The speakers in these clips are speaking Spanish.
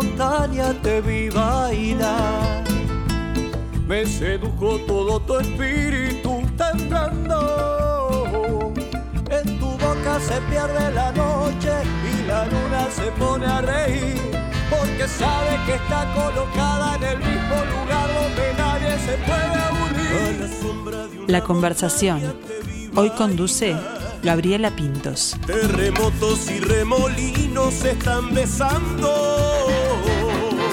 montaña te vi bailar. Me sedujo todo tu espíritu temblando. En tu boca se pierde la noche y la luna se pone a reír. Porque sabe que está colocada en el mismo lugar donde nadie se puede aburrir. La conversación. Hoy conduce Gabriela Pintos. Terremotos y remolinos se están besando.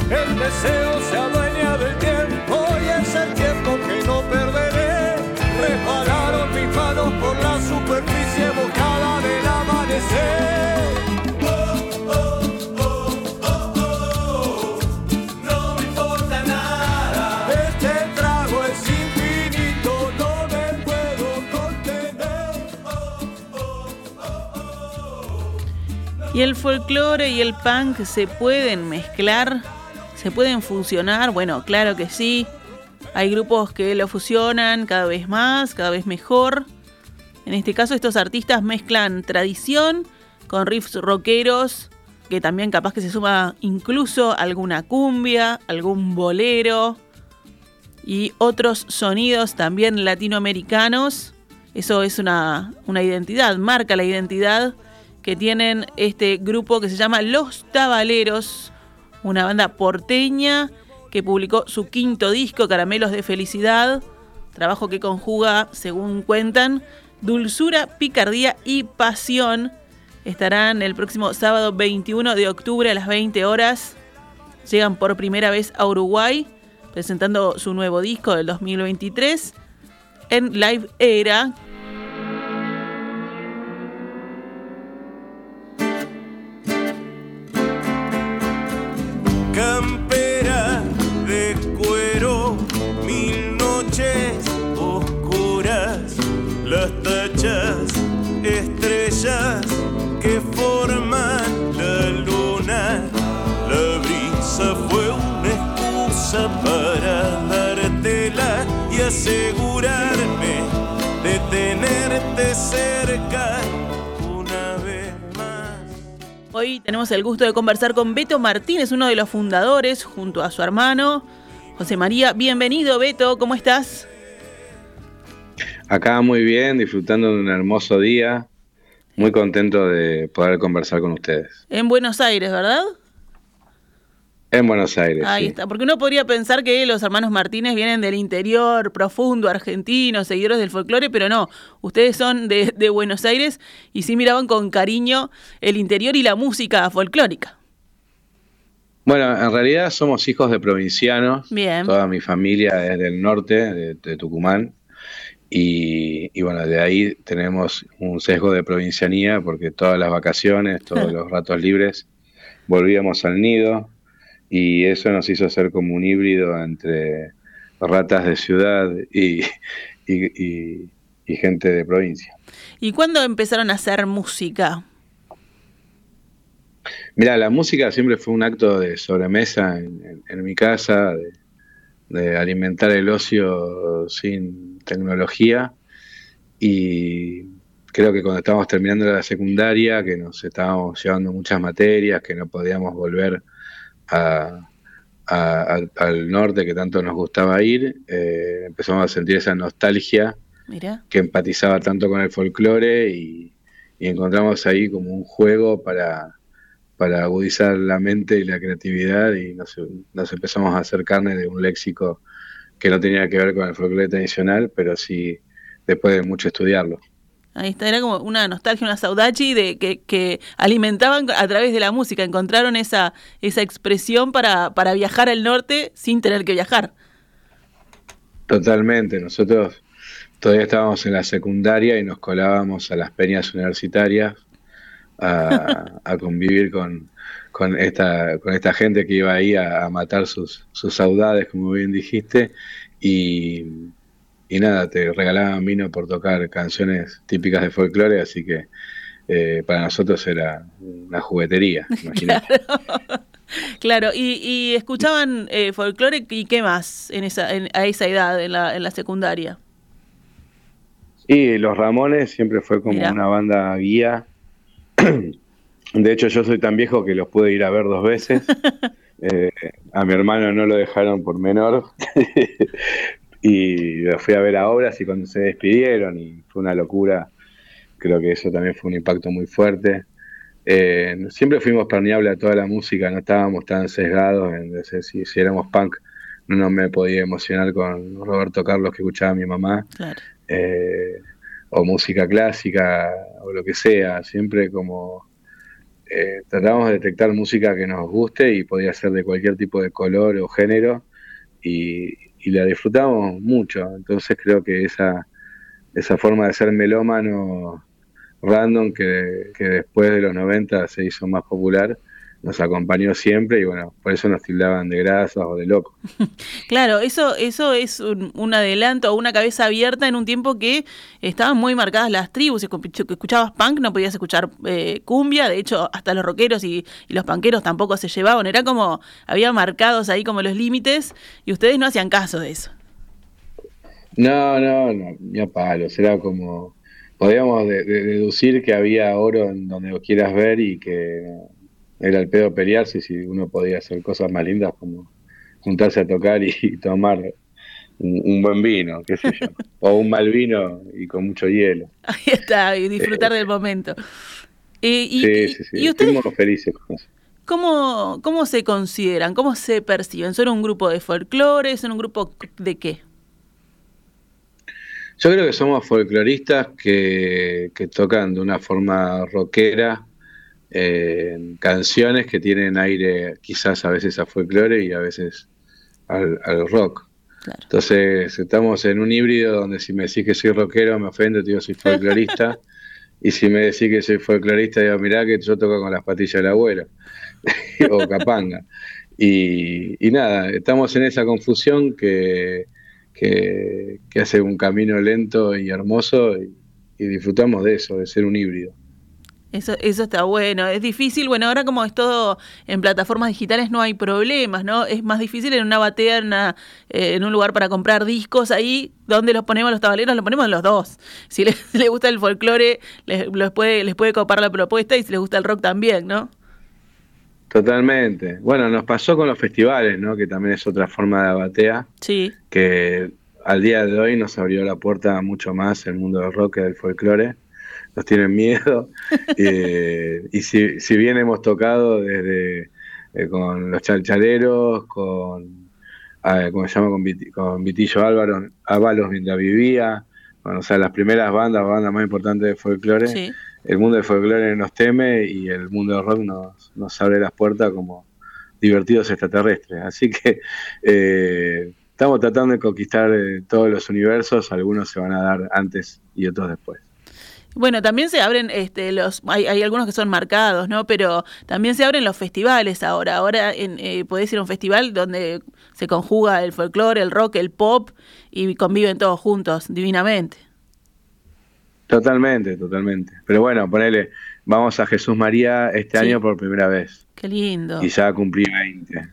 El deseo se adueña del tiempo y es el tiempo que no perderé. Repararon mis manos por la superficie mojada del amanecer. Este. ¿Y el folclore y el punk se pueden mezclar? ¿Se pueden fusionar? Bueno, claro que sí. Hay grupos que lo fusionan cada vez más, cada vez mejor. En este caso estos artistas mezclan tradición con riffs rockeros, que también capaz que se suma incluso alguna cumbia, algún bolero y otros sonidos también latinoamericanos. Eso es una, una identidad, marca la identidad que tienen este grupo que se llama Los Tabaleros, una banda porteña que publicó su quinto disco, Caramelos de Felicidad, trabajo que conjuga, según cuentan, dulzura, picardía y pasión. Estarán el próximo sábado 21 de octubre a las 20 horas. Llegan por primera vez a Uruguay, presentando su nuevo disco del 2023 en Live Era, estrellas que forman la luna. La brisa fue una excusa para dártela y asegurarme de tenerte cerca una vez más. Hoy tenemos el gusto de conversar con Beto Martínez, uno de los fundadores, junto a su hermano José María. Bienvenido, Beto, ¿cómo estás? Acá muy bien, disfrutando de un hermoso día. Muy contento de poder conversar con ustedes. En Buenos Aires, ¿verdad? En Buenos Aires. Ahí sí. está, porque uno podría pensar que los hermanos Martínez vienen del interior profundo argentino, seguidores del folclore, pero no, ustedes son de, de Buenos Aires y sí miraban con cariño el interior y la música folclórica. Bueno, en realidad somos hijos de provincianos. Bien. Toda mi familia es del norte, de, de Tucumán. Y, y bueno, de ahí tenemos un sesgo de provincianía porque todas las vacaciones, todos los ratos libres, volvíamos al nido y eso nos hizo ser como un híbrido entre ratas de ciudad y, y- y- y gente de provincia. ¿Y cuándo empezaron a hacer música? Mira, la música siempre fue un acto de sobremesa en, en- en mi casa, de, de alimentar el ocio sin tecnología. Y creo que cuando estábamos terminando la secundaria, que nos estábamos llevando muchas materias, que no podíamos volver a- a- al- al norte que tanto nos gustaba ir, eh, empezamos a sentir esa nostalgia Mira, que empatizaba tanto con el folclore y, y encontramos ahí como un juego para, para agudizar la mente y la creatividad y nos, nos empezamos a hacer carne de un léxico que no tenía que ver con el folclore tradicional, pero sí después de mucho estudiarlo. ahí está, era como una nostalgia, una saudachi de que, que alimentaban a través de la música, encontraron esa, esa expresión para, para viajar al norte sin tener que viajar. Totalmente, nosotros todavía estábamos en la secundaria y nos colábamos a las peñas universitarias a, a convivir con, con, esta, con esta gente que iba ahí a, a matar sus, sus saudades, como bien dijiste, y, y nada, te regalaban vino por tocar canciones típicas de folclore, así que eh, para nosotros era una juguetería, imagínate. Claro, y, y escuchaban eh, folclore y qué más en esa, en- a esa edad, en la, en la secundaria. Y Los Ramones siempre fue como Mirá. una banda guía. De hecho, yo soy tan viejo que los pude ir a ver dos veces. Eh, a mi hermano no lo dejaron por menor y lo fui a ver a obras y cuando se despidieron y fue una locura, creo que eso también fue un impacto muy fuerte. Eh, siempre fuimos permeables a toda la música, no estábamos tan sesgados en decir si, si éramos punk, no me podía emocionar con Roberto Carlos que escuchaba a mi mamá, eh, o música clásica, o lo que sea, siempre como eh, tratamos de detectar música que nos guste y podía ser de cualquier tipo de color o género, y, la disfrutamos mucho, entonces creo que esa, esa forma de ser melómano random que, después de los 90 se hizo más popular, nos acompañó siempre y bueno, por eso nos tildaban de grasas o de locos. Claro, eso, eso es un, adelanto o una cabeza abierta en un tiempo que estaban muy marcadas las tribus. Si escuchabas punk no podías escuchar eh, cumbia, de hecho hasta los rockeros y, los panqueros tampoco se llevaban. Era como, había marcados ahí como los límites y ustedes no hacían caso de eso. No, no, no, ni a palos, era como podíamos deducir que había oro en donde lo quieras ver y que era el pedo pelearse si uno podía hacer cosas más lindas como juntarse a tocar y, tomar un, buen vino, qué sé yo, o un mal vino y con mucho hielo. Ahí está, y disfrutar del momento. Eh, y, sí, sí, sí, estuvimos felices con eso. ¿Cómo, ¿Cómo se consideran? ¿Cómo se perciben? ¿Son un grupo de folclore? ¿Son un grupo de qué? Yo creo que somos folcloristas que, tocan de una forma rockera eh, canciones que tienen aire quizás a veces a folclore y a veces al, rock. Entonces estamos en un híbrido donde si me decís que soy rockero me ofendo, digo soy folclorista. y si me decís que soy folclorista, digo, mirá que yo toco con las patillas del abuelo o capanga. Y, y nada, estamos en esa confusión que, que, hace un camino lento y hermoso y, disfrutamos de eso, de ser un híbrido. Eso, eso está bueno. Es difícil, bueno, ahora como es todo en plataformas digitales no hay problemas, ¿no? Es más difícil en una batea, en, eh, en un lugar para comprar discos, ahí donde los ponemos los tabaleros, los ponemos los dos. Si les, gusta el folclore, les, puede, les puede copar la propuesta y si les gusta el rock también, ¿no? Totalmente. Bueno, nos pasó con los festivales, ¿no? Que también es otra forma de batea. Sí. Que al día de hoy nos abrió la puerta mucho más el mundo del rock y del folclore. Nos tienen miedo. Eh, y si, si, bien hemos tocado desde eh, con los chalchaleros, con, ah, ¿cómo se llama? Con, Vitillo Álvaro, Ábalos mientras vivía, bueno, o sea, las primeras bandas, bandas más importantes de folclore. Sí el mundo del folclore nos teme y el mundo del rock nos, nos abre las puertas como divertidos extraterrestres. Así que eh, estamos tratando de conquistar eh, todos los universos, algunos se van a dar antes y otros después. Bueno, también se abren este, los, hay, hay, algunos que son marcados, ¿no? Pero también se abren los festivales ahora. Ahora en, eh, podés ir a un festival donde se conjuga el folclore, el rock, el pop y conviven todos juntos divinamente. Totalmente, totalmente. Pero bueno, ponele, vamos a Jesús María este año por primera vez. Qué lindo. Y ya cumplí 20.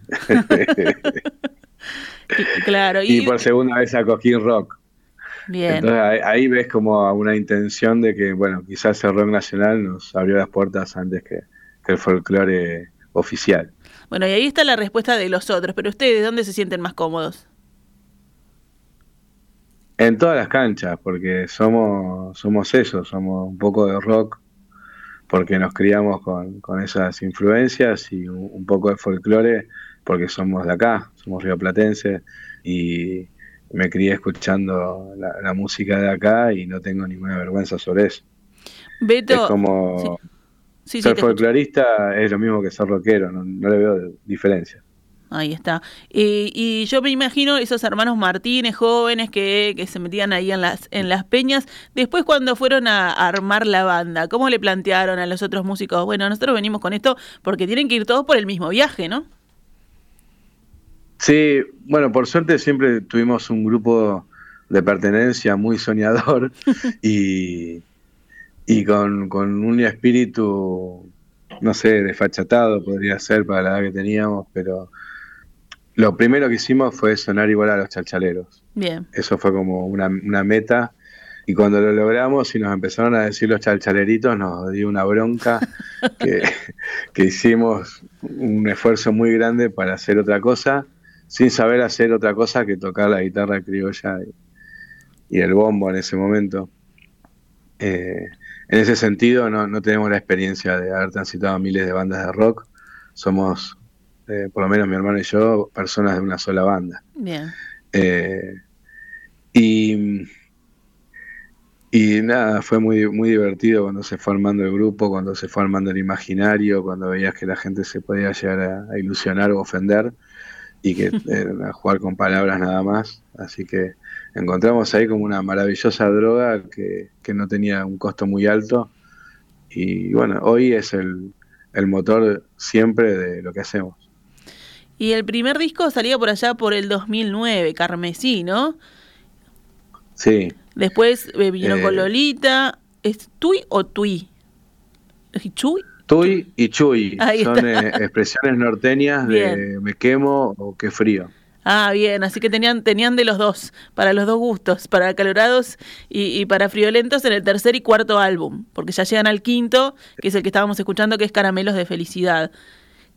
claro. Y, por segunda vez a Coquín Rock. Bien. Entonces ahí, ves como una intención de que, bueno, quizás el rock nacional nos abrió las puertas antes que, que el folclore oficial. Bueno, y ahí está la respuesta de los otros, pero ustedes, ¿dónde se sienten más cómodos? En todas las canchas, porque somos, somos eso, somos un poco de rock, porque nos criamos con, esas influencias y un, poco de folclore, porque somos de acá, somos rioplatenses y me crié escuchando la, música de acá y no tengo ninguna vergüenza sobre eso. Beto, es como ser folclorista es lo mismo que ser rockero, no, no le veo diferencia. Ahí está. y yo me imagino esos hermanos Martínez, jóvenes que, que, se metían ahí en las, en las peñas. Después, cuando fueron a armar la banda, ¿cómo le plantearon a los otros músicos? Bueno, nosotros venimos con esto porque tienen que ir todos por el mismo viaje, ¿no? Sí, bueno, por suerte siempre tuvimos un grupo de pertenencia muy soñador y, y con, con un espíritu, no sé, desfachatado podría ser para la edad que teníamos, pero lo primero que hicimos fue sonar igual a los chalchaleros. Bien. Eso fue como una, meta y cuando lo logramos y nos empezaron a decir los chalchaleritos, nos dio una bronca que, hicimos un esfuerzo muy grande para hacer otra cosa, sin saber hacer otra cosa que tocar la guitarra criolla y, el bombo en ese momento. Eh, en ese sentido, no, tenemos la experiencia de haber transitado miles de bandas de rock. Somos, eh, por lo menos mi hermano y yo, personas de una sola banda. Bien. Eh, y y nada, fue muy, muy divertido cuando se fue armando el grupo, cuando se fue armando el imaginario, cuando veías que la gente se podía llegar a, ilusionar o ofender y que a jugar con palabras nada más. Así que encontramos ahí como una maravillosa droga que, no tenía un costo muy alto. Y bueno, hoy es el, el motor siempre de lo que hacemos. Y el primer disco salía por allá por el 2009, Carmesí, ¿no? Sí. Después eh, vino con eh, Lolita. ¿Es Tui o Tui? ¿Chuy? Tui y Chuy. Son eh, expresiones norteñas de me quemo o qué frío. Ah, bien, así que tenían, tenían de los dos, para los dos gustos, para calorados y, y, para friolentos en el tercer y cuarto álbum, porque ya llegan al quinto, que es el que estábamos escuchando, que es Caramelos de Felicidad.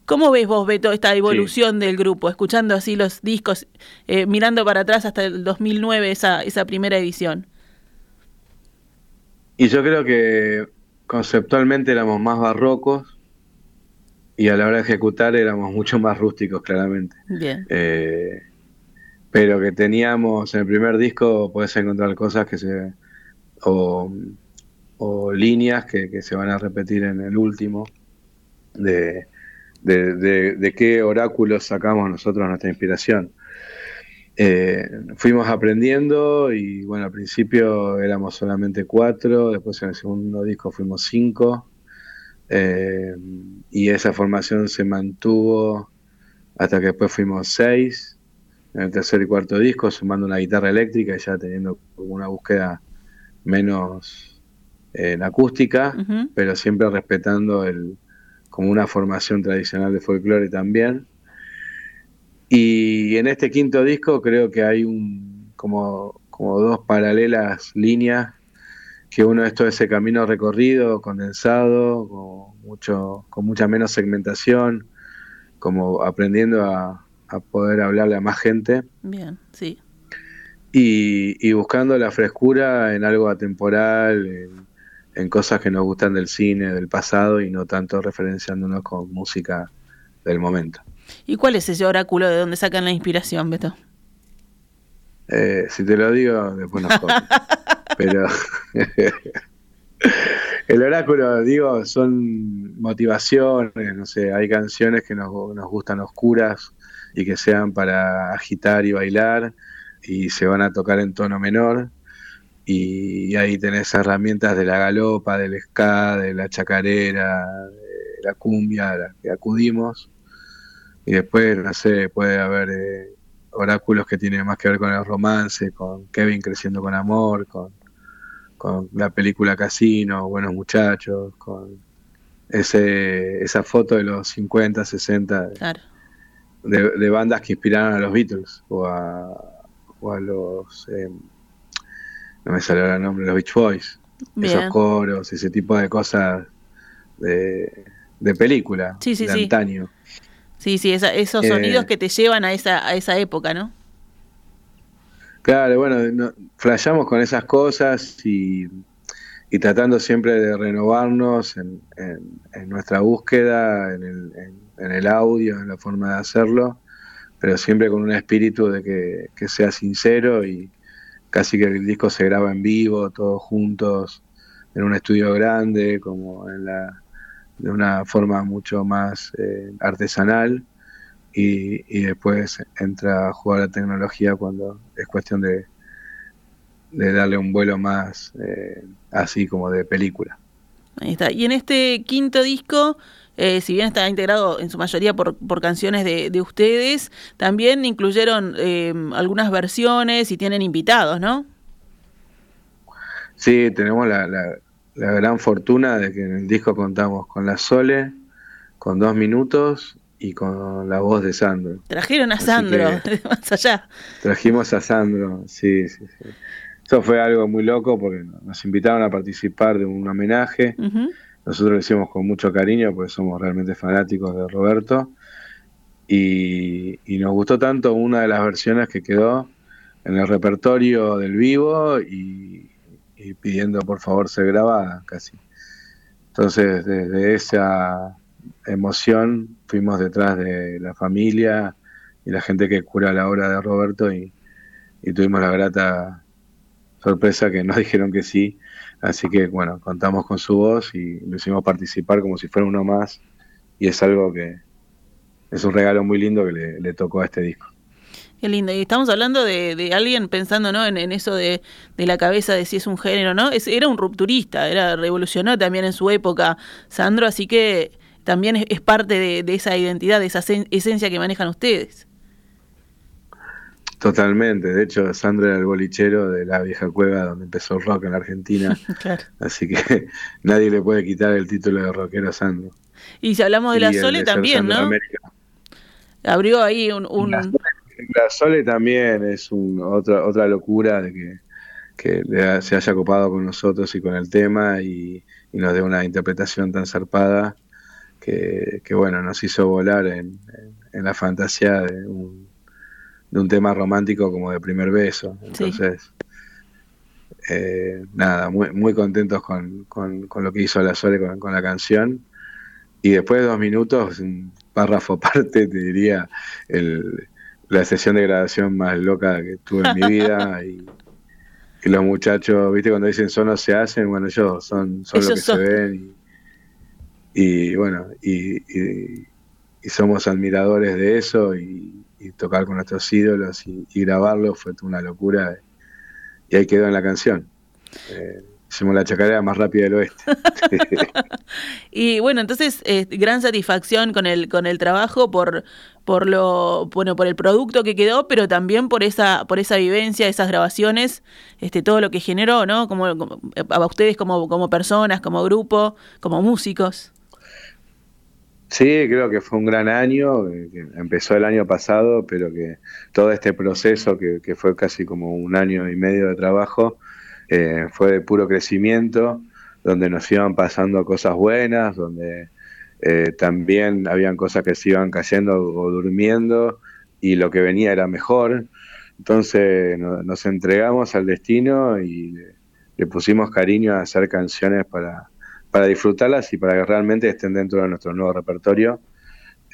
¿Cómo ves vos, Beto, esta evolución del grupo, escuchando así los discos, eh, mirando para atrás hasta el 2009, esa, esa primera edición? Y yo creo que conceptualmente éramos más barrocos y a la hora de ejecutar éramos mucho más rústicos, claramente. Bien. Eh, pero que teníamos en el primer disco, puedes encontrar cosas que se. o, líneas que, que se van a repetir en el último. De, de, qué oráculos sacamos nosotros nuestra inspiración. Eh, fuimos aprendiendo y bueno, al principio éramos solamente cuatro, después en el segundo disco fuimos cinco. Eh, y esa formación se mantuvo hasta que después fuimos seis, en el tercer y cuarto disco sumando una guitarra eléctrica y ya teniendo una búsqueda menos en acústica, pero siempre respetando el, como una formación tradicional de folclore también. Y en este quinto disco creo que hay un, como, como dos paralelas líneas, que uno es todo ese camino recorrido, condensado, con, mucho, con mucha menos segmentación, como aprendiendo a, poder hablarle a más gente. Bien, sí. Y, y buscando la frescura en algo atemporal, en, en cosas que nos gustan del cine, del pasado y no tanto referenciándonos con música del momento. ¿Y cuál es ese oráculo de donde sacan la inspiración, Beto? Eh, si te lo digo, después nos Pero el oráculo, digo, son motivaciones, no sé, hay canciones que nos, nos gustan oscuras y que sean para agitar y bailar y se van a tocar en tono menor y ahí tenés herramientas de la galopa, del ska, de la chacarera, de la cumbia a la que acudimos. Y después, no sé, puede haber eh, oráculos que tienen más que ver con el romance, con Kevin creciendo con amor, con, con la película Casino, Buenos Muchachos, con ese, esa foto de los 50, 60 de, bandas que inspiraron a los Beatles o a, o a los... Eh, no me sale el nombre, los Beach Boys, esos coros, ese tipo de cosas de, de película, sí, sí, de sí. antaño. Sí, sí, esos eh, sonidos que te llevan a esa, a esa época, ¿no? Claro, bueno, no, flashamos con esas cosas y, y, tratando siempre de renovarnos en, en, nuestra búsqueda, en el, en el, audio, en la forma de hacerlo, pero siempre con un espíritu de que, que sea sincero y, casi que el disco se graba en vivo, todos juntos, en un estudio grande, como en la, de una forma mucho más eh, artesanal. Y, después entra a jugar la tecnología cuando es cuestión de, de darle un vuelo más eh, así como de película. Ahí está. Y en este quinto disco eh, si bien está integrado en su mayoría por, por canciones de, de, ustedes, también incluyeron eh, algunas versiones y tienen invitados, ¿no? Sí, tenemos la, la, gran fortuna de que en el disco contamos con la Sole, con dos minutos y con la voz de Sandro. Trajeron a Sandro, más allá. Trajimos a Sandro, sí, sí, sí. Eso fue algo muy loco porque nos invitaron a participar de un homenaje. Nosotros lo hicimos con mucho cariño porque somos realmente fanáticos de Roberto. Y, nos gustó tanto una de las versiones que quedó en el repertorio del vivo y, pidiendo por favor ser grabada casi. Entonces, desde esa emoción fuimos detrás de la familia y la gente que cura la obra de Roberto y, y tuvimos la grata sorpresa que nos dijeron que sí. Así que bueno, contamos con su voz y lo hicimos participar como si fuera uno más. Y es algo que, es un regalo muy lindo que le, tocó a este disco. Qué lindo. Y estamos hablando de, alguien pensando ¿no? en, eso de, la cabeza de si es un género, ¿no? Es, era un rupturista, era revolucionó también en su época, Sandro, así que también es, parte de, esa identidad, de esa esencia que manejan ustedes. Totalmente. De hecho, Sandro era el bolichero de la vieja cueva donde empezó el rock en la Argentina. Así que nadie le puede quitar el título de rockero a Sandro. Y si hablamos de la Sole también, ¿no? abrió ahí un... La, Sole también es un, otra, otra locura de que, que se haya copado con nosotros y con el tema y, nos dé una interpretación tan zarpada que, bueno, nos hizo volar en, la fantasía de un, de un, tema romántico como de primer beso. Entonces, eh, nada, muy, muy contentos con, con, lo que hizo la Sole con, con la canción. Y después de dos minutos, párrafo aparte, te diría el, la sesión de grabación más loca que tuve en mi vida y, los muchachos, viste, cuando dicen son se hacen, bueno, ellos son, son lo que se ven y, bueno, y, somos admiradores de eso y, tocar con nuestros ídolos y, grabarlo fue una locura y ahí quedó en la canción. Eh, Hicimos la chacarera más rápida del oeste. y bueno, entonces, eh, gran satisfacción con el, con el trabajo por, por lo, bueno, por el producto que quedó, pero también por esa, por esa vivencia, esas grabaciones, este, todo lo que generó, ¿no? Como, a ustedes como, como personas, como grupo, como músicos. Sí, creo que fue un gran año, eh, que empezó el año pasado, pero que todo este proceso, que, que fue casi como un año y medio de trabajo, eh, fue de puro crecimiento, donde nos iban pasando cosas buenas, donde eh, también habían cosas que se iban cayendo o durmiendo y lo que venía era mejor. Entonces nos entregamos al destino y le, pusimos cariño a hacer canciones para, para disfrutarlas y para que realmente estén dentro de nuestro nuevo repertorio.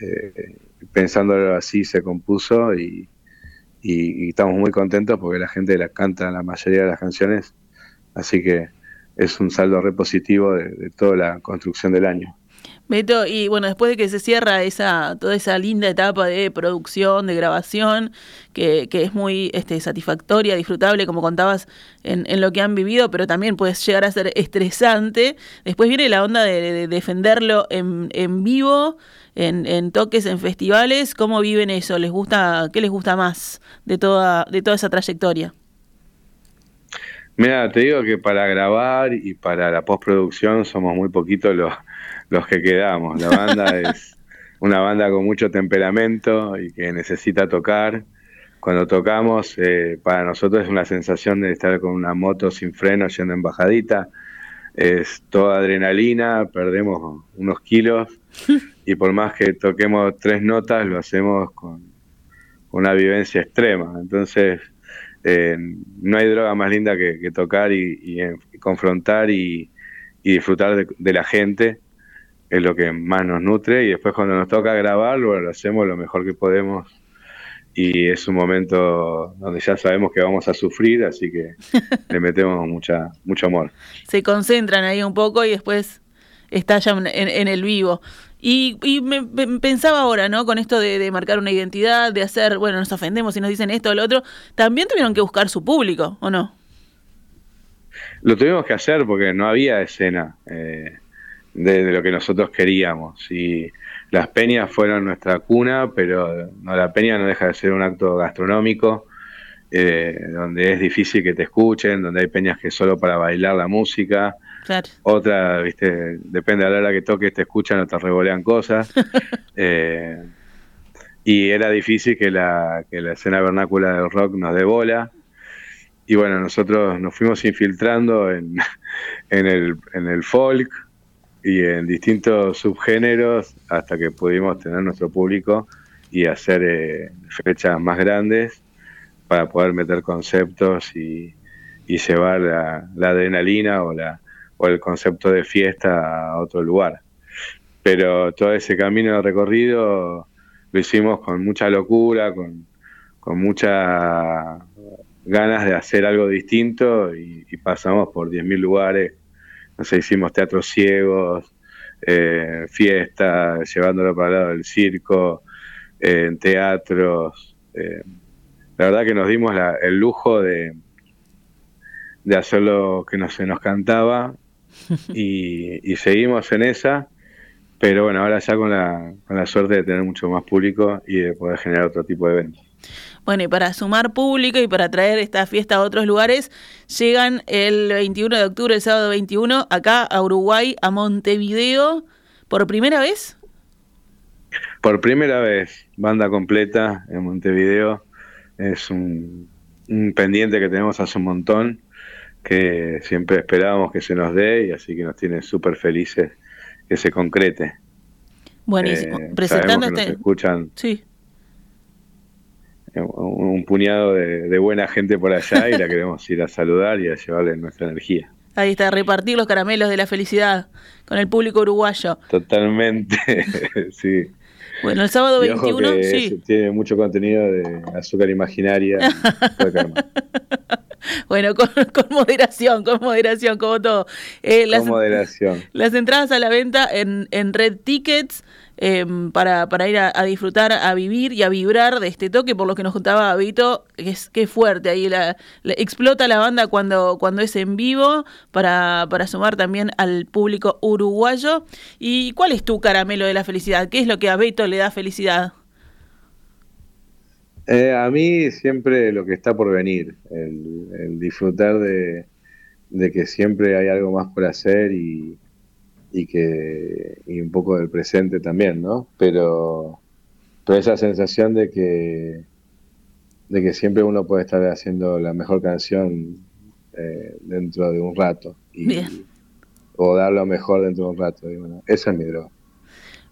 Eh, pensándolo así se compuso y, y, estamos muy contentos porque la gente la canta la mayoría de las canciones Así que es un saldo repositivo de, de toda la construcción del año. Beto, y bueno, después de que se cierra esa, toda esa linda etapa de producción, de grabación, que, es muy este, satisfactoria, disfrutable, como contabas, en, en, lo que han vivido, pero también puede llegar a ser estresante. Después viene la onda de, defenderlo en, en vivo, en, en, toques, en festivales. ¿Cómo viven eso? ¿Les gusta, qué les gusta más de toda, de toda esa trayectoria? Mira, te digo que para grabar y para la postproducción somos muy poquitos los, los que quedamos. La banda es una banda con mucho temperamento y que necesita tocar. Cuando tocamos, eh, para nosotros es una sensación de estar con una moto sin freno yendo en bajadita. Es toda adrenalina, perdemos unos kilos y por más que toquemos tres notas, lo hacemos con una vivencia extrema. Entonces, eh, no hay droga más linda que, tocar y, confrontar y, disfrutar de, la gente, es lo que más nos nutre y después cuando nos toca grabarlo lo hacemos lo mejor que podemos y es un momento donde ya sabemos que vamos a sufrir, así que le metemos mucha, mucho amor. Se concentran ahí un poco y después estallan en el vivo. Y, y me, pensaba ahora, ¿no? Con esto de, marcar una identidad, de hacer, bueno, nos ofendemos y nos dicen esto o lo otro, también tuvieron que buscar su público, ¿o no? Lo tuvimos que hacer porque no había escena eh, de, lo que nosotros queríamos. Y las peñas fueron nuestra cuna, pero no, la peña no deja de ser un acto gastronómico. Eh, donde es difícil que te escuchen, donde hay peñas que solo para bailar la música, otra, viste, depende de la hora que toques, te escuchan o te revolean cosas. Eh, y era difícil que la, que la escena vernácula del rock nos dé bola. y bueno, nosotros nos fuimos infiltrando en, en, el, en el folk y en distintos subgéneros hasta que pudimos tener nuestro público y hacer eh, fechas más grandes para poder meter conceptos y, y llevar la, la, adrenalina o, la, el concepto de fiesta a otro lugar. Pero todo ese camino de recorrido lo hicimos con mucha locura, con, con mucha ganas de hacer algo distinto y, pasamos por 10.000 lugares. No sé, hicimos teatros ciegos, eh, fiestas, llevándolo para el lado del circo, eh, en teatros. Eh, la verdad que nos dimos el lujo de, de hacer lo que nos, se nos cantaba y, y, seguimos en esa. Pero bueno, ahora ya con la, con la suerte de tener mucho más público y de poder generar otro tipo de eventos. Bueno, y para sumar público y para traer esta fiesta a otros lugares, llegan el 21 de octubre, el sábado 21, acá a Uruguay, a Montevideo, por primera vez. Por primera vez, banda completa en Montevideo. Es un, un pendiente que tenemos hace un montón, que siempre esperábamos que se nos dé y así que nos tiene súper felices que se concrete. Buenísimo. Eh, Presentando este... escuchan. Sí un puñado de, de, buena gente por allá y la queremos ir a saludar y a llevarle nuestra energía. Ahí está, repartir los caramelos de la felicidad con el público uruguayo. Totalmente, sí. Bueno, el sábado 21, sí. Tiene mucho contenido de azúcar imaginaria. bueno, con, con, moderación, con moderación, como todo. Eh, las, con moderación. Las entradas a la venta en, en Red Tickets eh, para, para ir a, a, disfrutar, a vivir y a vibrar de este toque, por lo que nos contaba Vito, que es, que es fuerte, ahí la, la, explota la banda cuando, cuando es en vivo, para, para sumar también al público uruguayo. ¿Y cuál es tu caramelo de la felicidad? ¿Qué es lo que a Vito le da felicidad? Eh, a mí siempre lo que está por venir, el, el disfrutar de, de, que siempre hay algo más por hacer y, y que y un poco del presente también, ¿no? Pero, pero esa sensación de que de que siempre uno puede estar haciendo la mejor canción eh, dentro de un rato y, Bien. o dar lo mejor dentro de un rato. Y bueno, esa es mi droga.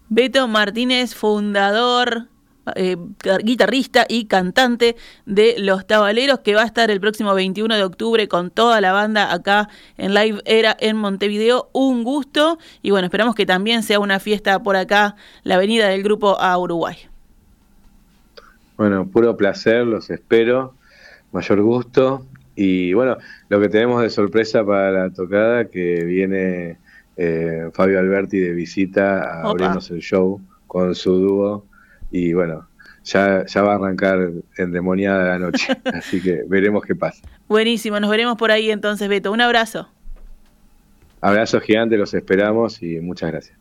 Beto Martínez, fundador, eh, guitarrista y cantante de Los Tabaleros, que va a estar el próximo 21 de octubre con toda la banda acá en Live Era en Montevideo. Un gusto y bueno, esperamos que también sea una fiesta por acá, la venida del grupo a Uruguay. Bueno, puro placer, los espero, mayor gusto. Y bueno, lo que tenemos de sorpresa para la tocada, que viene eh, Fabio Alberti de visita a Opa. abrirnos el show con su dúo y bueno, ya, ya va a arrancar endemoniada la noche, así que veremos qué pasa. Buenísimo, nos veremos por ahí entonces, Beto. Un abrazo. Abrazo gigante, los esperamos y muchas gracias.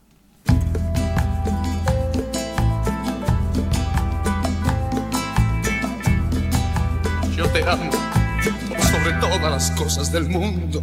Yo te amo sobre todas las cosas del mundo.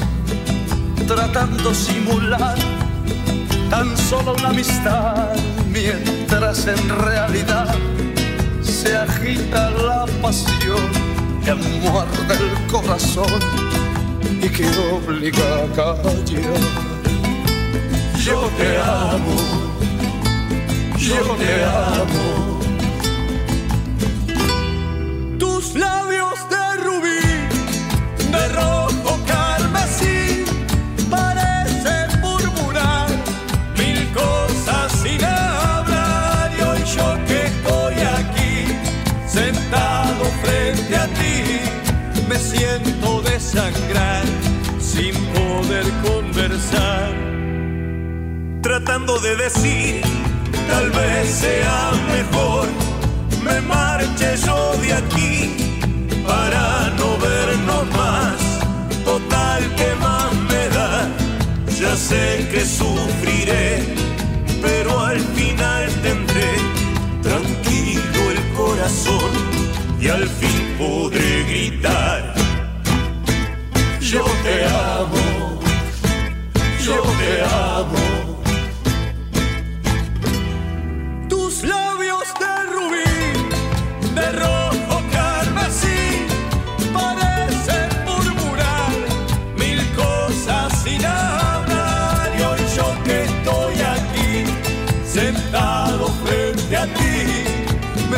tratando simular tan solo una amistad, mientras en realidad se agita la pasión que muerde el corazón y que obliga a callar. Yo te amo, yo te amo. Siento desangrar sin poder conversar. tratando de decir, tal vez sea mejor, me marche yo de aquí para no vernos más, total que más me da, ya sé que sufriré,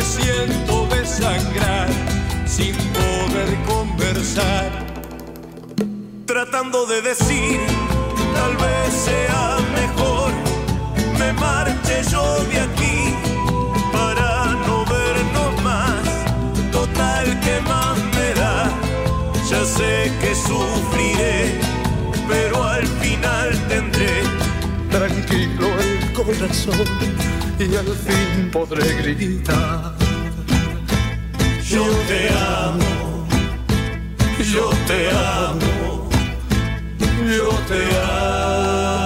siento desangrar sin poder conversar. Tratando de decir, tal vez sea mejor me marche yo de aquí para no vernos más. Total que más me da, ya sé que sufriré, pero al final tendré tranquilo el corazón y al fin podré gritar. Yo te amo, yo te amo, yo te amo.